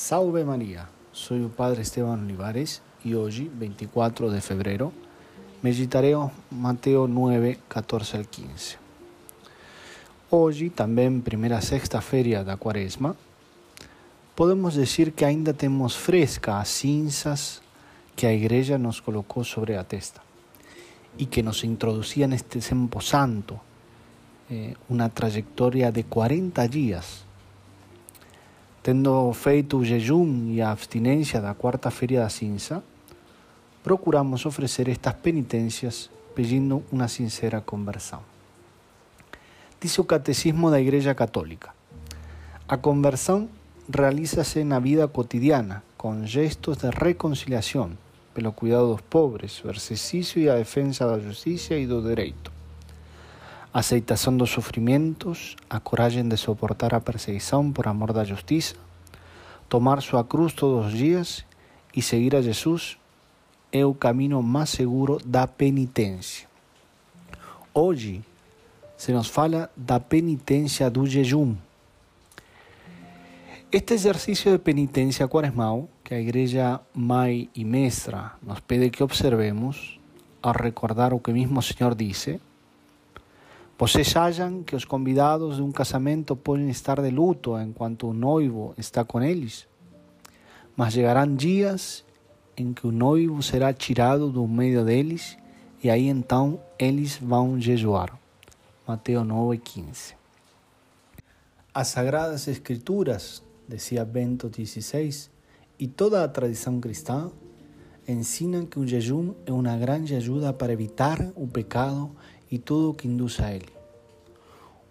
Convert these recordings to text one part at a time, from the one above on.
Salve María, soy el Padre Esteban Olivares y hoy, 24 de febrero, meditaré Mateo 9, 14 al 15. Hoy, también primera sexta feria da Quaresma, podemos decir que ainda temos fresca as cinzas que a Igreja nos colocó sobre la testa y que nos introducía en este Sempo Santo, eh, una trayectoria de 40 días Tendo feito jejum e a abstinência da quarta-feira da cinza, procuramos oferecer estas penitências pedindo uma sincera conversão. Diz o Catecismo da Igreja Católica: a conversão realiza-se na vida cotidiana, com gestos de reconciliação, pelo cuidado dos pobres, o exercício e a defesa da justiça e do direito aceitação dos sofrimentos, a coragem de suportar a perseguição por amor da justiça, tomar sua cruz todos os dias e seguir a Jesus é o caminho mais seguro da penitência. Hoje se nos fala da penitência do jejum. Este exercício de penitência quaresmal, que a Igreja Mãe e Mestra nos pede que observemos, ao recordar o que mesmo o Senhor disse, Vocês acham que os convidados de um casamento podem estar de luto enquanto o noivo está com eles? Mas chegarão dias em que o noivo será tirado do meio deles e aí então eles vão jejuar. Mateus 9:15. As Sagradas Escrituras, dizia Bento XVI, e toda a tradição cristã ensinam que o jejum é uma grande ajuda para evitar o pecado y todo que induce a él.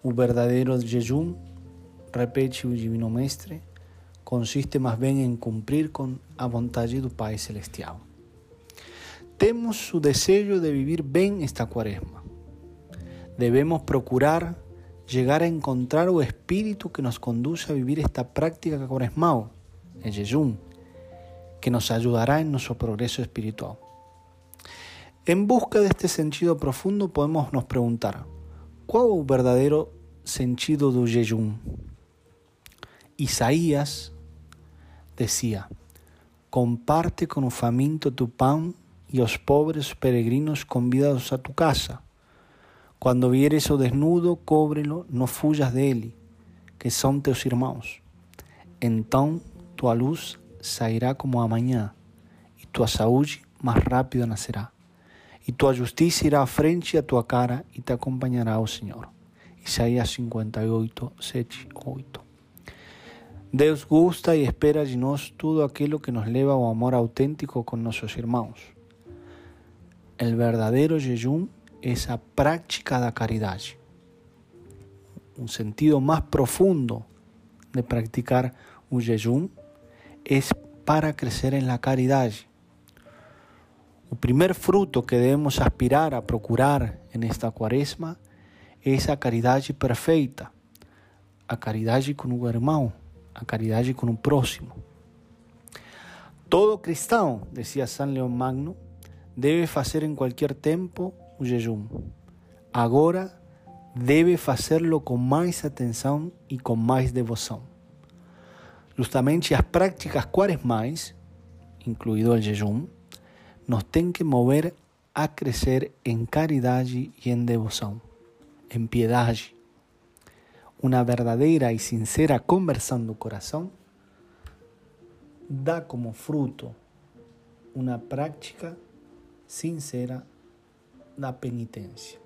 Un verdadero jejum, repete el Divino Mestre, consiste más bien en cumplir con a vontade do Pai Celestial. Temos su deseo de vivir bien esta cuaresma. Debemos procurar llegar a encontrar o espíritu que nos conduce a vivir esta práctica cuaresmal, el jejum, que nos ayudará en nuestro progreso espiritual. En busca de este sentido profundo podemos nos preguntar, ¿cuál es el verdadero sentido del jejum? Isaías decía, comparte con un faminto tu pan y los pobres peregrinos convidados a tu casa. Cuando vieres o desnudo, cóbrelo, no fuyas de él, que son teus irmãos. Entonces tu luz sairá como a mañana y tu saúde más rápido nacerá e tua justiça irá frente a tua cara e te acompanhará o Senhor. Isaías 58, 7, 8. Deus gusta e espera de nós tudo aquilo que nos leva ao amor autêntico com nossos irmãos. O verdadeiro jejum é a prática da caridade. Um sentido mais profundo de praticar o jejum é para crescer na caridade el primer fruto que debemos aspirar a procurar en esta cuaresma es a caridad perfecta, a caridad con un hermano, a caridad con un próximo. Todo cristiano, decía San León Magno, debe hacer en cualquier tiempo un jejum. Ahora debe hacerlo con más atención y con más devoción. Justamente las prácticas cuaresmais, incluido el jejum, nos tem que mover a crescer em caridade e em devoção, em piedade. Uma verdadeira e sincera conversão do coração dá como fruto uma prática sincera da penitência.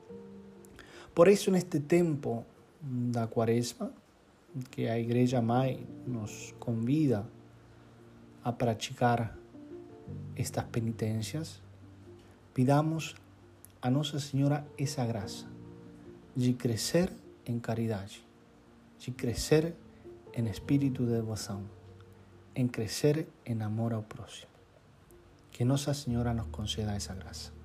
Por isso, neste tempo da Quaresma, que a Igreja Mãe nos convida a praticar estas penitencias, pidamos a Nossa Senhora essa graça de crescer em caridade, de crescer em espírito de devoção, em crescer em amor ao próximo. Que Nossa Senhora nos conceda essa graça.